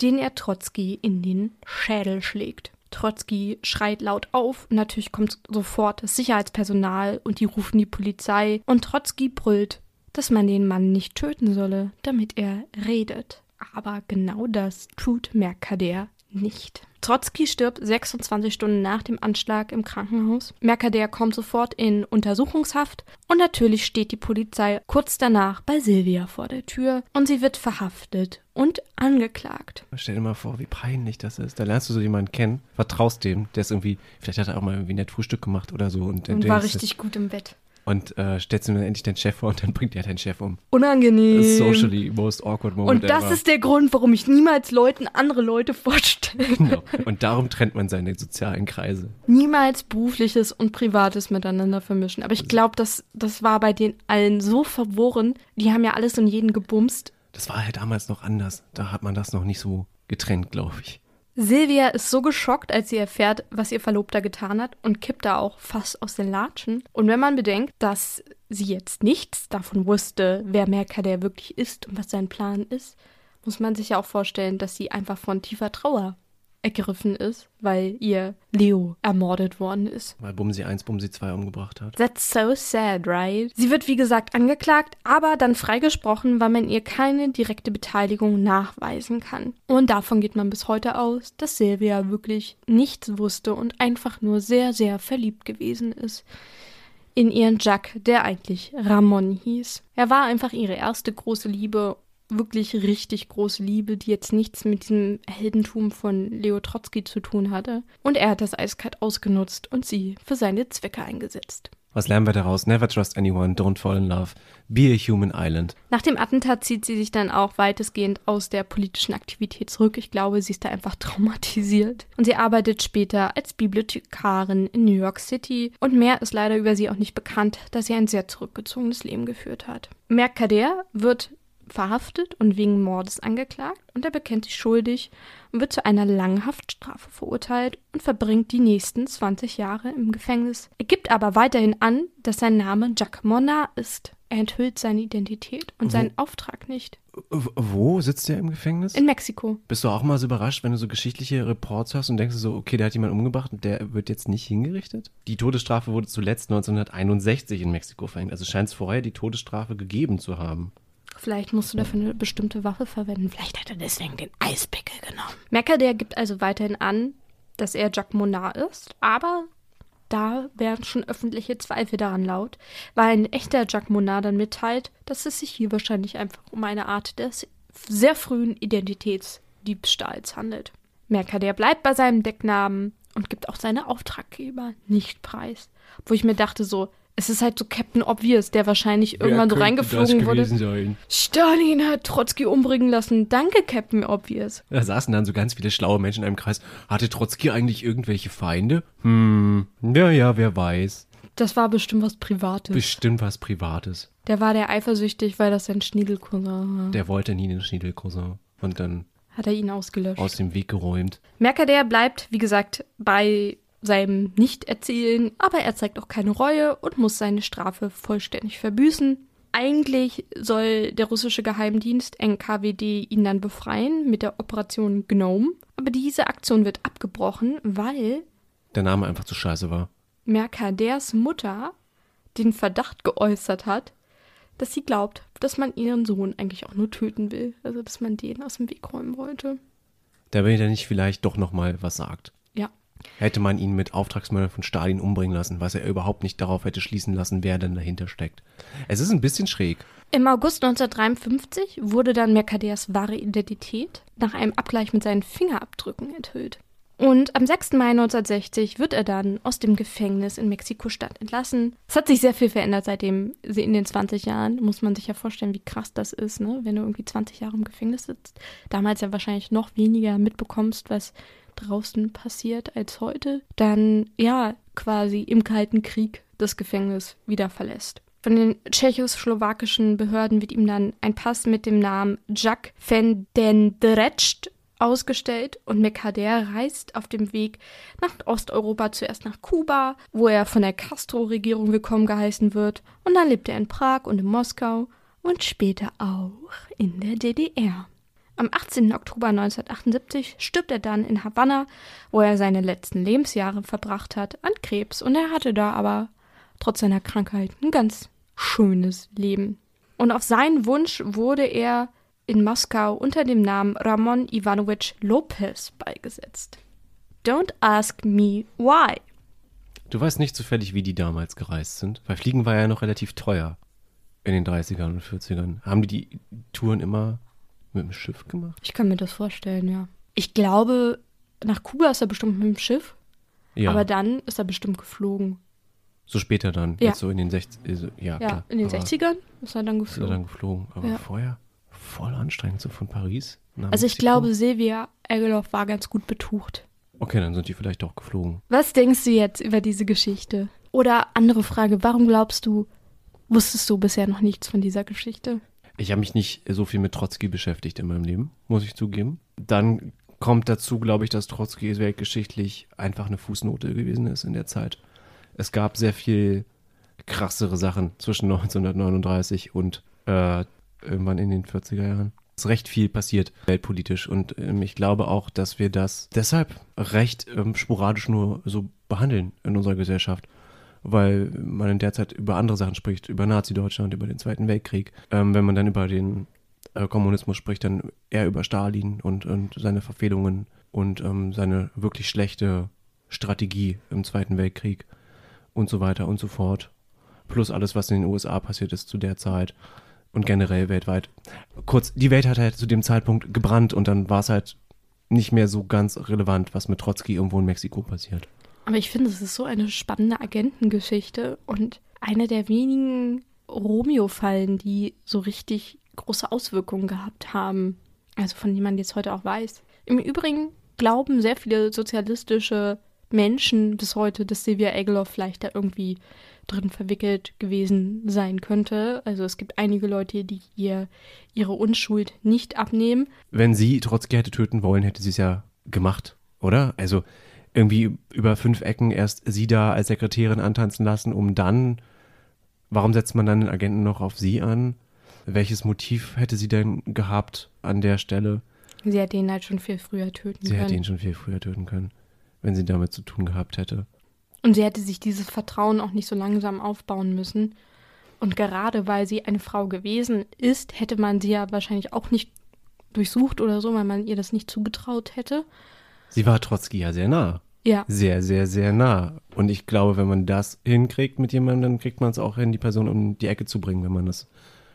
den er Trotzki in den Schädel schlägt. Trotzki schreit laut auf. Natürlich kommt sofort das Sicherheitspersonal und die rufen die Polizei. Und Trotzki brüllt, dass man den Mann nicht töten solle, damit er redet. Aber genau das tut Mercader nicht. Trotzki stirbt 26 Stunden nach dem Anschlag im Krankenhaus. Mercader kommt sofort in Untersuchungshaft und natürlich steht die Polizei kurz danach bei Silvia vor der Tür und sie wird verhaftet und angeklagt. Stell dir mal vor, wie peinlich das ist. Da lernst du so jemanden kennen, vertraust dem, der ist irgendwie, vielleicht hat er auch mal irgendwie nett Frühstück gemacht oder so. Und, und war richtig gut im Bett und äh, stellst du dann endlich deinen Chef vor und dann bringt er deinen Chef um. Unangenehm. Socially most awkward moment. Und das ever. ist der Grund, warum ich niemals Leuten andere Leute vorstelle. Genau. Und darum trennt man seine sozialen Kreise. Niemals berufliches und privates miteinander vermischen. Aber ich glaube, das, das war bei den allen so verworren. Die haben ja alles und jeden gebumst. Das war halt damals noch anders. Da hat man das noch nicht so getrennt, glaube ich. Silvia ist so geschockt, als sie erfährt, was ihr Verlobter getan hat und kippt da auch fast aus den Latschen. Und wenn man bedenkt, dass sie jetzt nichts davon wusste, wer Mercader wirklich ist und was sein Plan ist, muss man sich ja auch vorstellen, dass sie einfach von tiefer Trauer ergriffen ist, weil ihr Leo ermordet worden ist. Weil Bumsi 1 Bumsi 2 umgebracht hat. That's so sad, right? Sie wird wie gesagt angeklagt, aber dann freigesprochen, weil man ihr keine direkte Beteiligung nachweisen kann. Und davon geht man bis heute aus, dass Silvia wirklich nichts wusste und einfach nur sehr, sehr verliebt gewesen ist in ihren Jack, der eigentlich Ramon hieß. Er war einfach ihre erste große Liebe wirklich richtig große Liebe, die jetzt nichts mit diesem Heldentum von Leo Trotzki zu tun hatte. Und er hat das eiskalt ausgenutzt und sie für seine Zwecke eingesetzt. Was lernen wir daraus? Never trust anyone, don't fall in love, be a human island. Nach dem Attentat zieht sie sich dann auch weitestgehend aus der politischen Aktivität zurück. Ich glaube, sie ist da einfach traumatisiert. Und sie arbeitet später als Bibliothekarin in New York City. Und mehr ist leider über sie auch nicht bekannt, da sie ein sehr zurückgezogenes Leben geführt hat. Mercader wird verhaftet und wegen Mordes angeklagt und er bekennt sich schuldig und wird zu einer langen Haftstrafe verurteilt und verbringt die nächsten 20 Jahre im Gefängnis. Er gibt aber weiterhin an, dass sein Name Jacques Monard ist. Er enthüllt seine Identität und wo, seinen Auftrag nicht. Wo sitzt er im Gefängnis? In Mexiko. Bist du auch mal so überrascht, wenn du so geschichtliche Reports hast und denkst so, okay, der hat jemanden umgebracht und der wird jetzt nicht hingerichtet? Die Todesstrafe wurde zuletzt 1961 in Mexiko verhängt. Also scheint es vorher die Todesstrafe gegeben zu haben. Vielleicht musst du dafür eine bestimmte Waffe verwenden. Vielleicht hat er deswegen den Eispickel genommen. Mercader gibt also weiterhin an, dass er Jacques Monard ist, aber da werden schon öffentliche Zweifel daran laut, weil ein echter Jacques Monard dann mitteilt, dass es sich hier wahrscheinlich einfach um eine Art des sehr frühen Identitätsdiebstahls handelt. Mercader bleibt bei seinem Decknamen und gibt auch seine Auftraggeber nicht preis. Wo ich mir dachte so, es ist halt so Captain Obvious, der wahrscheinlich Wer irgendwann so reingeflogen wurde. Sein? Stalin hat Trotzki umbringen lassen. Danke, Captain Obvious. Da saßen dann so ganz viele schlaue Menschen in einem Kreis. Hatte Trotzki eigentlich irgendwelche Feinde? Hm, ja, ja, wer weiß. Das war bestimmt was Privates. Bestimmt was Privates. Der war der eifersüchtig, weil das sein Schniedelcousin war. Der wollte nie den Schniedelcousin. Und dann hat er ihn ausgelöscht. Aus dem Weg geräumt. Mercader bleibt, wie gesagt, bei seinem Nicht-Erzählen, aber er zeigt auch keine Reue und muss seine Strafe vollständig verbüßen. Eigentlich soll der russische Geheimdienst NKWD ihn dann befreien mit der Operation Gnome, aber diese Aktion wird abgebrochen, weil der Name einfach zu scheiße war. Mercaders Mutter den Verdacht geäußert hat, dass sie glaubt, dass man ihren Sohn eigentlich auch nur töten will, also dass man den aus dem Weg räumen wollte. Da will er nicht vielleicht doch noch mal was sagt. Hätte man ihn mit Auftragsmörder von Stalin umbringen lassen, was er überhaupt nicht darauf hätte schließen lassen, wer denn dahinter steckt. Es ist ein bisschen schräg. Im August 1953 wurde dann Mercaders wahre Identität nach einem Abgleich mit seinen Fingerabdrücken enthüllt. Und am 6. Mai 1960 wird er dann aus dem Gefängnis in Mexiko-Stadt entlassen. Es hat sich sehr viel verändert seitdem in den 20 Jahren. Muss man sich ja vorstellen, wie krass das ist, ne? wenn du irgendwie 20 Jahre im Gefängnis sitzt. Damals ja wahrscheinlich noch weniger mitbekommst, was draußen passiert als heute, dann ja quasi im Kalten Krieg das Gefängnis wieder verlässt. Von den tschechoslowakischen Behörden wird ihm dann ein Pass mit dem Namen Jack van ausgestellt und Mekader reist auf dem Weg nach Osteuropa zuerst nach Kuba, wo er von der Castro-Regierung willkommen geheißen wird, und dann lebt er in Prag und in Moskau und später auch in der DDR. Am 18. Oktober 1978 stirbt er dann in Havanna, wo er seine letzten Lebensjahre verbracht hat, an Krebs. Und er hatte da aber trotz seiner Krankheit ein ganz schönes Leben. Und auf seinen Wunsch wurde er in Moskau unter dem Namen Ramon Ivanovich Lopez beigesetzt. Don't ask me why. Du weißt nicht zufällig, wie die damals gereist sind, weil Fliegen war ja noch relativ teuer in den 30ern und 40ern. Haben die die Touren immer mit dem Schiff gemacht? Ich kann mir das vorstellen, ja. Ich glaube, nach Kuba ist er bestimmt mit dem Schiff, Ja, aber dann ist er bestimmt geflogen. so später dann. Ja. Jetzt so in den 60 also, ja, Ja, klar. in den aber 60ern ist er dann Ist er geflogen. dann geflogen. Aber Ja. vorher voll anstrengend, so von Paris. nach Also ich glaube, Silvia Egeloff war ganz gut betucht. Okay, dann sind die vielleicht doch geflogen. Was denkst du jetzt über diese Geschichte? Oder andere Frage, warum glaubst du, wusstest du bisher noch nichts von dieser Geschichte? Ich habe mich nicht so viel mit Trotzki beschäftigt in meinem Leben, muss ich zugeben. Dann kommt dazu, glaube ich, dass Trotzki weltgeschichtlich einfach eine Fußnote gewesen ist in der Zeit. Es gab sehr viel krassere Sachen zwischen 1939 und äh, irgendwann in den 40er Jahren. Es ist recht viel passiert weltpolitisch und ähm, ich glaube auch, dass wir das deshalb recht ähm, sporadisch nur so behandeln in unserer Gesellschaft weil man in der Zeit über andere Sachen spricht, über Nazi-Deutschland, über den Zweiten Weltkrieg. Ähm, wenn man dann über den äh, Kommunismus spricht, dann eher über Stalin und, und seine Verfehlungen und ähm, seine wirklich schlechte Strategie im Zweiten Weltkrieg und so weiter und so fort. Plus alles, was in den USA passiert ist zu der Zeit und generell weltweit. Kurz, die Welt hat halt zu dem Zeitpunkt gebrannt und dann war es halt nicht mehr so ganz relevant, was mit Trotzki irgendwo in Mexiko passiert. Aber ich finde, es ist so eine spannende Agentengeschichte und eine der wenigen Romeo-Fallen, die so richtig große Auswirkungen gehabt haben. Also von denen man jetzt heute auch weiß. Im Übrigen glauben sehr viele sozialistische Menschen bis heute, dass Silvia Egeloff vielleicht da irgendwie drin verwickelt gewesen sein könnte. Also es gibt einige Leute, die ihr ihre Unschuld nicht abnehmen. wenn sie Trotzki hätte töten wollen, hätte sie es ja gemacht, oder? Also irgendwie über fünf Ecken erst sie da als Sekretärin antanzen lassen, um dann, warum setzt man dann den Agenten noch auf sie an? Welches Motiv hätte sie denn gehabt an der Stelle? Sie hätte ihn halt schon viel früher töten Sie können. hätte ihn schon viel früher töten können, wenn sie damit zu tun gehabt hätte. Und sie hätte sich dieses Vertrauen auch nicht so langsam aufbauen müssen. Und gerade weil sie eine Frau gewesen ist, hätte man sie ja wahrscheinlich auch nicht durchsucht oder so, weil man ihr das nicht zugetraut hätte. Sie war Trotzki ja sehr nah. Ja, Sehr, sehr, sehr nah. Und ich glaube, wenn man das hinkriegt mit jemandem, dann kriegt man es auch hin, die Person um die Ecke zu bringen, wenn man das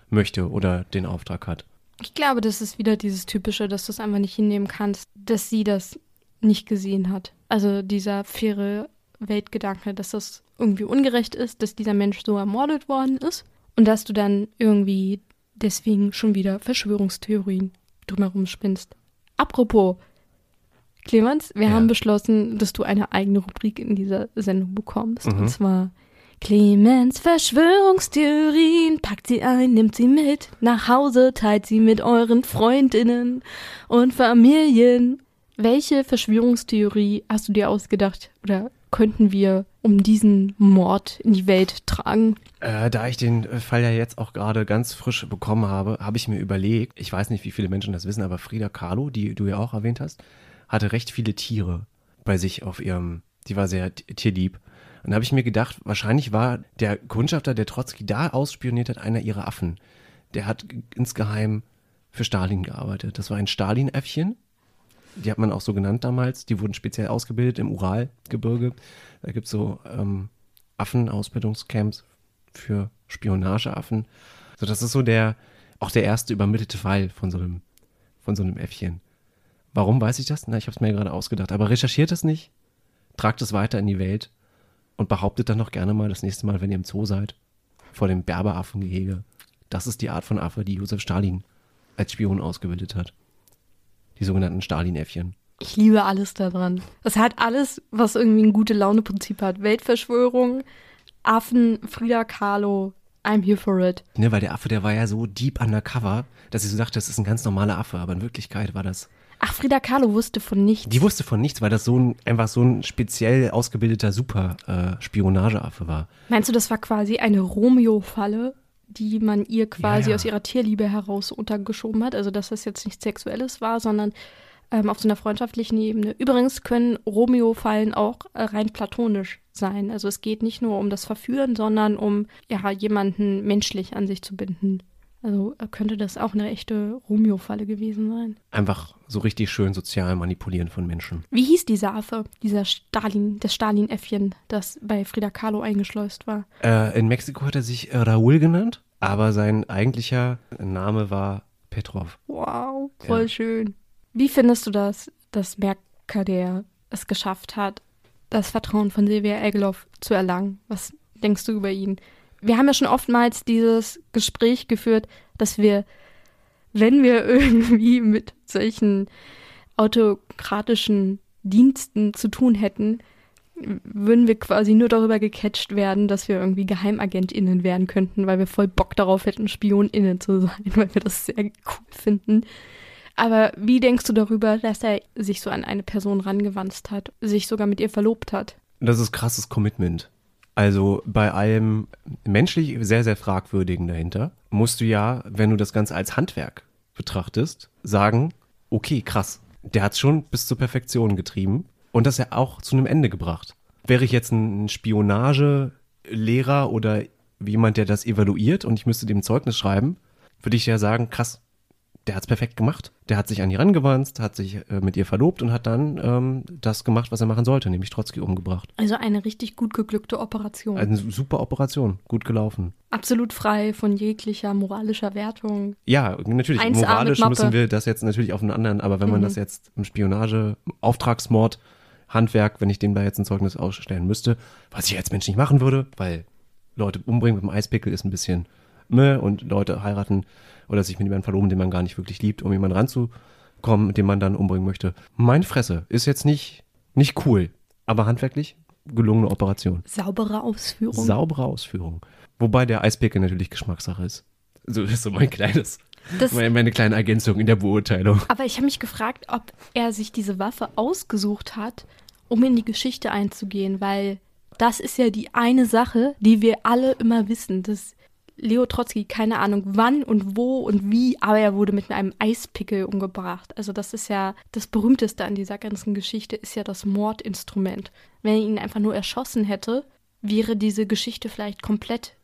möchte oder den Auftrag hat. ich glaube, das ist wieder dieses Typische, dass du es einfach nicht hinnehmen kannst, dass sie das nicht gesehen hat. Also dieser faire Weltgedanke, dass das irgendwie ungerecht ist, dass dieser Mensch so ermordet worden ist und dass du dann irgendwie deswegen schon wieder Verschwörungstheorien drumherum spinnst. Apropos, Clemens, wir Ja. haben beschlossen, dass du eine eigene Rubrik in dieser Sendung bekommst. Mhm. Und zwar Clemens Verschwörungstheorien. Packt sie ein, nimmt sie mit nach Hause, teilt sie mit euren Freundinnen und Familien. Welche Verschwörungstheorie hast du dir ausgedacht oder könnten wir um diesen Mord in die Welt tragen? Äh, da ich den Fall ja jetzt auch gerade ganz frisch bekommen habe, habe ich mir überlegt, ich weiß nicht, wie viele Menschen das wissen, aber Frida Kahlo, die du ja auch erwähnt hast, hatte recht viele Tiere bei sich auf ihrem, die war sehr tierlieb. Und da habe ich mir gedacht, wahrscheinlich war der Kundschafter, der Trotzki da ausspioniert hat, einer ihrer Affen. Der hat insgeheim für Stalin gearbeitet. Das war ein Stalin-Äffchen. Die hat man auch so genannt damals. Die wurden speziell ausgebildet im Uralgebirge. Da gibt es so ähm, Affenausbildungscamps für Spionageaffen. So, das ist so der, auch der erste übermittelte Fall von so einem, von so einem Äffchen. Warum weiß ich das? Na, ich habe es mir gerade ausgedacht. Aber recherchiert es nicht, tragt es weiter in die Welt und behauptet dann noch gerne mal das nächste Mal, wenn ihr im Zoo seid, vor dem Berberaffengehege. Das ist die Art von Affe, die Josef Stalin als Spion ausgebildet hat. Die sogenannten Stalin-Äffchen. Ich liebe alles daran. Das hat alles, was irgendwie ein gute Laune-Prinzip hat. Weltverschwörung, Affen, Frida Kahlo, I'm here for it. Ne, weil der Affe, der war ja so deep undercover, dass ich so dachte, das ist ein ganz normaler Affe, aber in Wirklichkeit war das. Ach, Frida Kahlo wusste von nichts. Die wusste von nichts, weil das so ein, einfach so ein speziell ausgebildeter Super-Spionageaffe war. Meinst du, das war quasi eine Romeo-Falle, die man ihr quasi Ja, ja. aus ihrer Tierliebe heraus untergeschoben hat. Also dass das jetzt nichts Sexuelles war, sondern ähm, auf so einer freundschaftlichen Ebene. Übrigens können Romeo-Fallen auch äh, rein platonisch sein. Also es geht nicht nur um das Verführen, sondern um ja jemanden menschlich an sich zu binden. Also äh, könnte das auch eine echte Romeo-Falle gewesen sein. Einfach so richtig schön sozial manipulieren von Menschen. Wie hieß dieser Affe, dieser Stalin, das Stalin-Äffchen, das bei Frida Kahlo eingeschleust war? Äh, in Mexiko hat er sich äh, Raúl genannt, aber sein eigentlicher Name war Petrov. Wow, voll Ja. schön. Wie findest du das, dass Mercader es geschafft hat, das Vertrauen von Silvia Egloff zu erlangen? Was denkst du über ihn? Wir haben ja schon oftmals dieses Gespräch geführt, dass wir, wenn wir irgendwie mit solchen autokratischen Diensten zu tun hätten, würden wir quasi nur darüber gecatcht werden, dass wir irgendwie GeheimagentInnen werden könnten, weil wir voll Bock darauf hätten, SpionInnen zu sein, weil wir das sehr cool finden. Aber wie denkst du darüber, dass er sich so an eine Person rangewanzt hat, sich sogar mit ihr verlobt hat? Das ist krasses Commitment. Also bei allem menschlich sehr, sehr fragwürdigen dahinter musst du ja, wenn du das Ganze als Handwerk betrachtest, sagen, okay, krass, der hat es schon bis zur Perfektion getrieben und das ja auch zu einem Ende gebracht. Wäre ich jetzt ein Spionagelehrer oder jemand, der das evaluiert und ich müsste dem Zeugnis schreiben, würde ich ja sagen, krass, der hat es perfekt gemacht. Der hat sich an die rangewandt, hat sich äh, mit ihr verlobt und hat dann ähm, das gemacht, was er machen sollte, nämlich Trotzki umgebracht. Also eine richtig gut geglückte Operation. Eine super Operation, gut gelaufen. Absolut frei von jeglicher moralischer Wertung. Ja, natürlich, 1A mit moralisch müssen wir das jetzt natürlich auf einen anderen, aber wenn man Mhm. das jetzt im Spionage, Auftragsmord, Handwerk, wenn ich dem da jetzt ein Zeugnis ausstellen müsste, was ich als Mensch nicht machen würde, weil Leute umbringen mit dem Eispickel ist ein bisschen meh und Leute heiraten oder sich mit jemandem verloben, den man gar nicht wirklich liebt, um jemanden ranzukommen, den man dann umbringen möchte. Meine Fresse ist jetzt nicht, nicht cool, aber handwerklich gelungene Operation. Saubere Ausführung. Saubere Ausführung. Wobei der Eispickel natürlich Geschmackssache ist. So ist so mein kleines, Das- meine kleine Ergänzung in der Beurteilung. Aber ich habe mich gefragt, ob er sich diese Waffe ausgesucht hat, um in die Geschichte einzugehen, weil das ist ja die eine Sache, die wir alle immer wissen, dass Leo Trotzki, keine Ahnung wann und wo und wie, aber er wurde mit einem Eispickel umgebracht. Also das ist ja das Berühmteste an dieser ganzen Geschichte, ist ja das Mordinstrument. Wenn er ihn einfach nur erschossen hätte, wäre diese Geschichte vielleicht komplett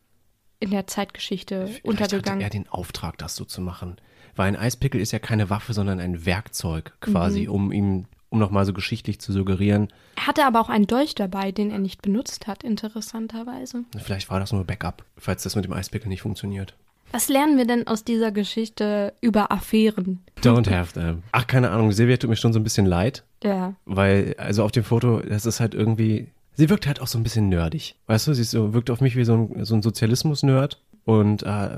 in der Zeitgeschichte Vielleicht untergegangen. hatte er den Auftrag, das so zu machen. Weil ein Eispickel ist ja keine Waffe, sondern ein Werkzeug quasi, Mhm. um ihm, um nochmal so geschichtlich zu suggerieren, Er hatte aber auch einen Dolch dabei, den er nicht benutzt hat, interessanterweise. vielleicht war das nur Backup, falls das mit dem Eispickel nicht funktioniert. Was lernen wir denn aus dieser Geschichte über Affären? Don't have them. Ach, keine Ahnung, Silvia tut mir schon so ein bisschen leid, Ja. weil, also auf dem Foto, das ist halt irgendwie, sie wirkt halt auch so ein bisschen nerdig. Weißt du, sie ist so, wirkt auf mich wie so ein, so ein Sozialismus-Nerd und äh,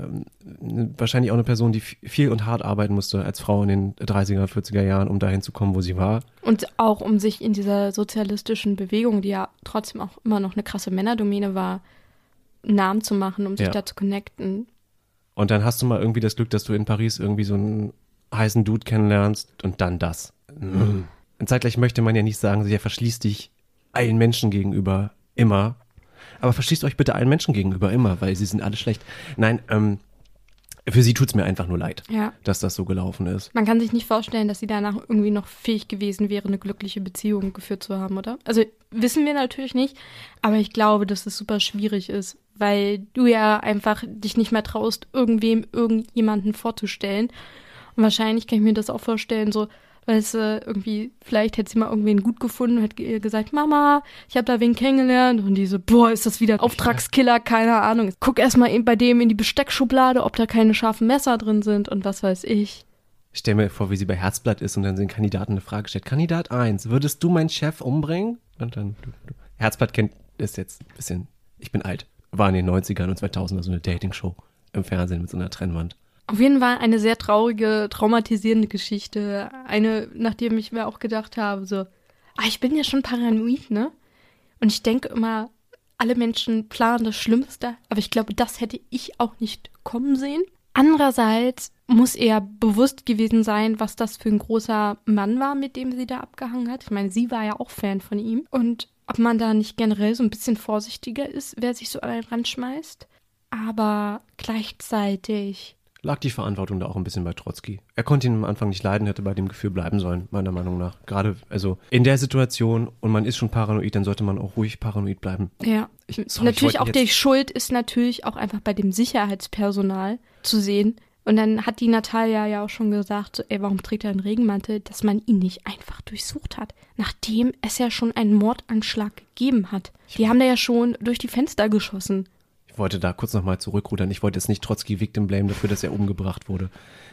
wahrscheinlich auch eine Person, die viel und hart arbeiten musste als Frau in den 30er, 40er Jahren, um dahin zu kommen, wo sie war. Und auch um sich in dieser sozialistischen Bewegung, die ja trotzdem auch immer noch eine krasse Männerdomäne war, einen Namen zu machen, um sich Ja. da zu connecten. Und dann hast du mal irgendwie das Glück, dass du in Paris irgendwie so einen heißen Dude kennenlernst und dann das. Und zeitgleich möchte man ja nicht sagen, ja, verschließ dich allen Menschen gegenüber immer. Aber verschließt euch bitte allen Menschen gegenüber immer, weil sie sind alle schlecht. Nein, ähm, für sie tut's mir einfach nur leid, Ja. dass das so gelaufen ist. Man kann sich nicht vorstellen, dass sie danach irgendwie noch fähig gewesen wäre, eine glückliche Beziehung geführt zu haben, oder? Also wissen wir natürlich nicht, aber ich glaube, dass es super schwierig ist, weil du ja einfach dich nicht mehr traust, irgendwem irgendjemanden vorzustellen. Und wahrscheinlich kann ich mir das auch vorstellen, so, weißt du, irgendwie, vielleicht hätte sie mal irgendwen gut gefunden und hätte ihr gesagt, Mama, ich habe da wen kennengelernt. Und diese, boah, ist das wieder ein Auftragskiller, keine Ahnung. Guck erstmal bei dem in die Besteckschublade, ob da keine scharfen Messer drin sind und was weiß ich. Ich stell mir vor, wie sie bei Herzblatt ist und dann den Kandidaten eine Frage stellt. Kandidat 1, würdest du meinen Chef umbringen? Und dann. Herzblatt kennt, ist jetzt ein bisschen, ich bin alt, war in den 90ern und 2000er so eine Dating-Show im Fernsehen mit so einer Trennwand. Auf jeden Fall eine sehr traurige, traumatisierende Geschichte. Eine, nachdem ich mir auch gedacht habe, so, ah, ich bin ja schon paranoid, ne? Und ich denke immer, alle Menschen planen das Schlimmste, aber ich glaube, das hätte ich auch nicht kommen sehen. Andererseits muss er bewusst gewesen sein, was das für ein großer Mann war, mit dem sie da abgehangen hat. Ich meine, sie war ja auch Fan von ihm. Und ob man da nicht generell so ein bisschen vorsichtiger ist, wer sich so an den Rand schmeißt. aber gleichzeitig lag die Verantwortung da auch ein bisschen bei Trotzki. Er konnte ihn am Anfang nicht leiden, hätte bei dem Gefühl bleiben sollen, meiner Meinung nach. Gerade, also in der Situation und man ist schon paranoid, dann sollte man auch ruhig paranoid bleiben. Ja. Ich- sorry, ich natürlich auch die Schuld ist natürlich auch einfach bei dem Sicherheitspersonal zu sehen. Und dann hat die Natalia ja auch schon gesagt, so, ey, warum trägt er einen Regenmantel, dass man ihn nicht einfach durchsucht hat, nachdem es ja schon einen Mordanschlag gegeben hat. Die haben da ja schon durch die Fenster geschossen. Ich wollte da kurz nochmal zurückrudern. Ich wollte jetzt nicht Trotzki Victim blame dafür, dass er umgebracht wurde.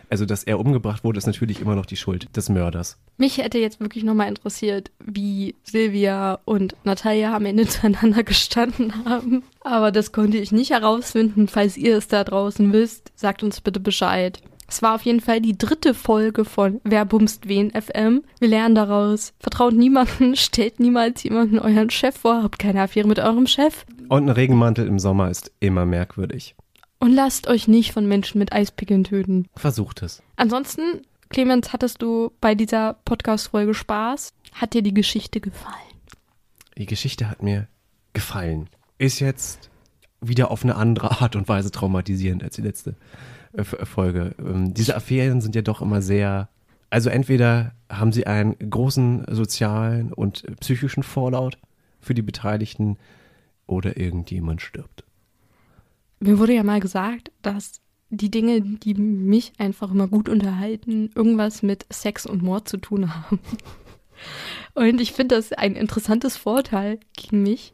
Also, dass er umgebracht wurde, ist natürlich immer noch die Schuld des Mörders. Mich hätte jetzt wirklich nochmal interessiert, wie Silvia und Natalia am Ende zueinander gestanden haben. Aber das konnte ich nicht herausfinden. Falls ihr es da draußen wisst, sagt uns bitte Bescheid. Es war auf jeden Fall die dritte Folge von Wer bumst wen FM. Wir lernen daraus. Vertraut niemanden, stellt niemals jemanden euren Chef vor, habt keine Affäre mit eurem Chef. Und ein Regenmantel im Sommer ist immer merkwürdig. Und lasst euch nicht von Menschen mit Eispickeln töten. Versucht es. Ansonsten, Clemens, hattest du bei dieser Podcast-Folge Spaß? Hat dir die Geschichte gefallen? Die Geschichte hat mir gefallen. Ist jetzt wieder auf eine andere Art und Weise traumatisierend als die letzte Folge. Ähm, diese Affären sind ja doch immer sehr. Also entweder haben sie einen großen sozialen und psychischen Fallout für die Beteiligten oder irgendjemand stirbt. Mir wurde ja mal gesagt, dass die Dinge, die mich einfach immer gut unterhalten, irgendwas mit Sex und Mord zu tun haben. Und ich finde das ein interessantes Vorteil gegen mich.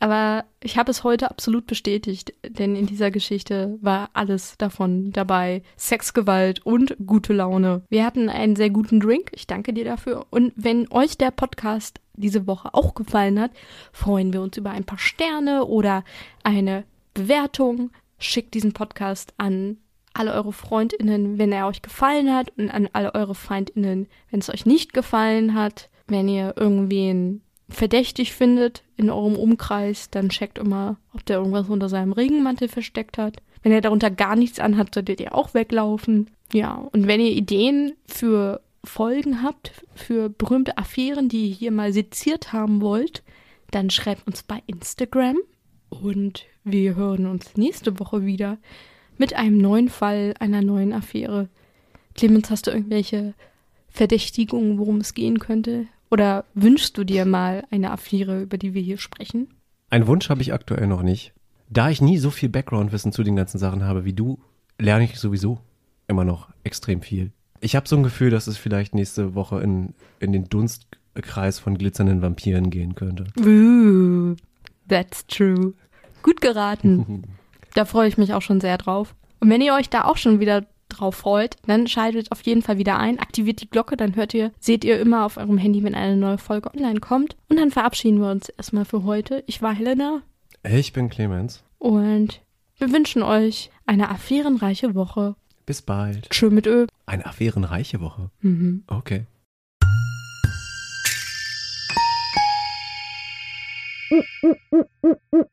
Aber ich habe es heute absolut bestätigt, denn in dieser Geschichte war alles davon dabei. Sexgewalt und gute Laune. Wir hatten einen sehr guten Drink. Ich danke dir dafür. Und wenn euch der Podcast diese Woche auch gefallen hat, freuen wir uns über ein paar Sterne oder eine Bewertung. Schickt diesen Podcast an alle eure Freundinnen, wenn er euch gefallen hat und an alle eure Feindinnen, wenn es euch nicht gefallen hat. Wenn ihr irgendwen verdächtig findet in eurem Umkreis, dann checkt immer, ob der irgendwas unter seinem Regenmantel versteckt hat. Wenn er darunter gar nichts anhat, solltet ihr auch weglaufen. Ja, und wenn ihr Ideen für Folgen habt, für berühmte Affären, die ihr hier mal seziert haben wollt, dann schreibt uns bei Instagram. Und wir hören uns nächste Woche wieder mit einem neuen Fall, einer neuen Affäre. Clemens, hast du irgendwelche Verdächtigungen, worum es gehen könnte? Oder wünschst du dir mal eine Affäre, über die wir hier sprechen? Einen Wunsch habe ich aktuell noch nicht. Da ich nie so viel Background-Wissen zu den ganzen Sachen habe wie du, lerne ich sowieso immer noch extrem viel. Ich habe so ein Gefühl, dass es vielleicht nächste Woche in, in den Dunstkreis von glitzernden Vampiren gehen könnte. Ooh, that's true. Gut geraten. Da freue ich mich auch schon sehr drauf. Und wenn ihr euch da auch schon wieder drauf freut, dann schaltet auf jeden Fall wieder ein, aktiviert die Glocke, dann hört ihr, seht ihr immer auf eurem Handy, wenn eine neue Folge online kommt. Und dann verabschieden wir uns erstmal für heute. Ich war Helena Ich bin Clemens. und wir wünschen euch eine affärenreiche Woche. Bis bald. Tschö mit Ö. Eine affärenreiche Woche. Mhm. Okay. Mm, mm, mm.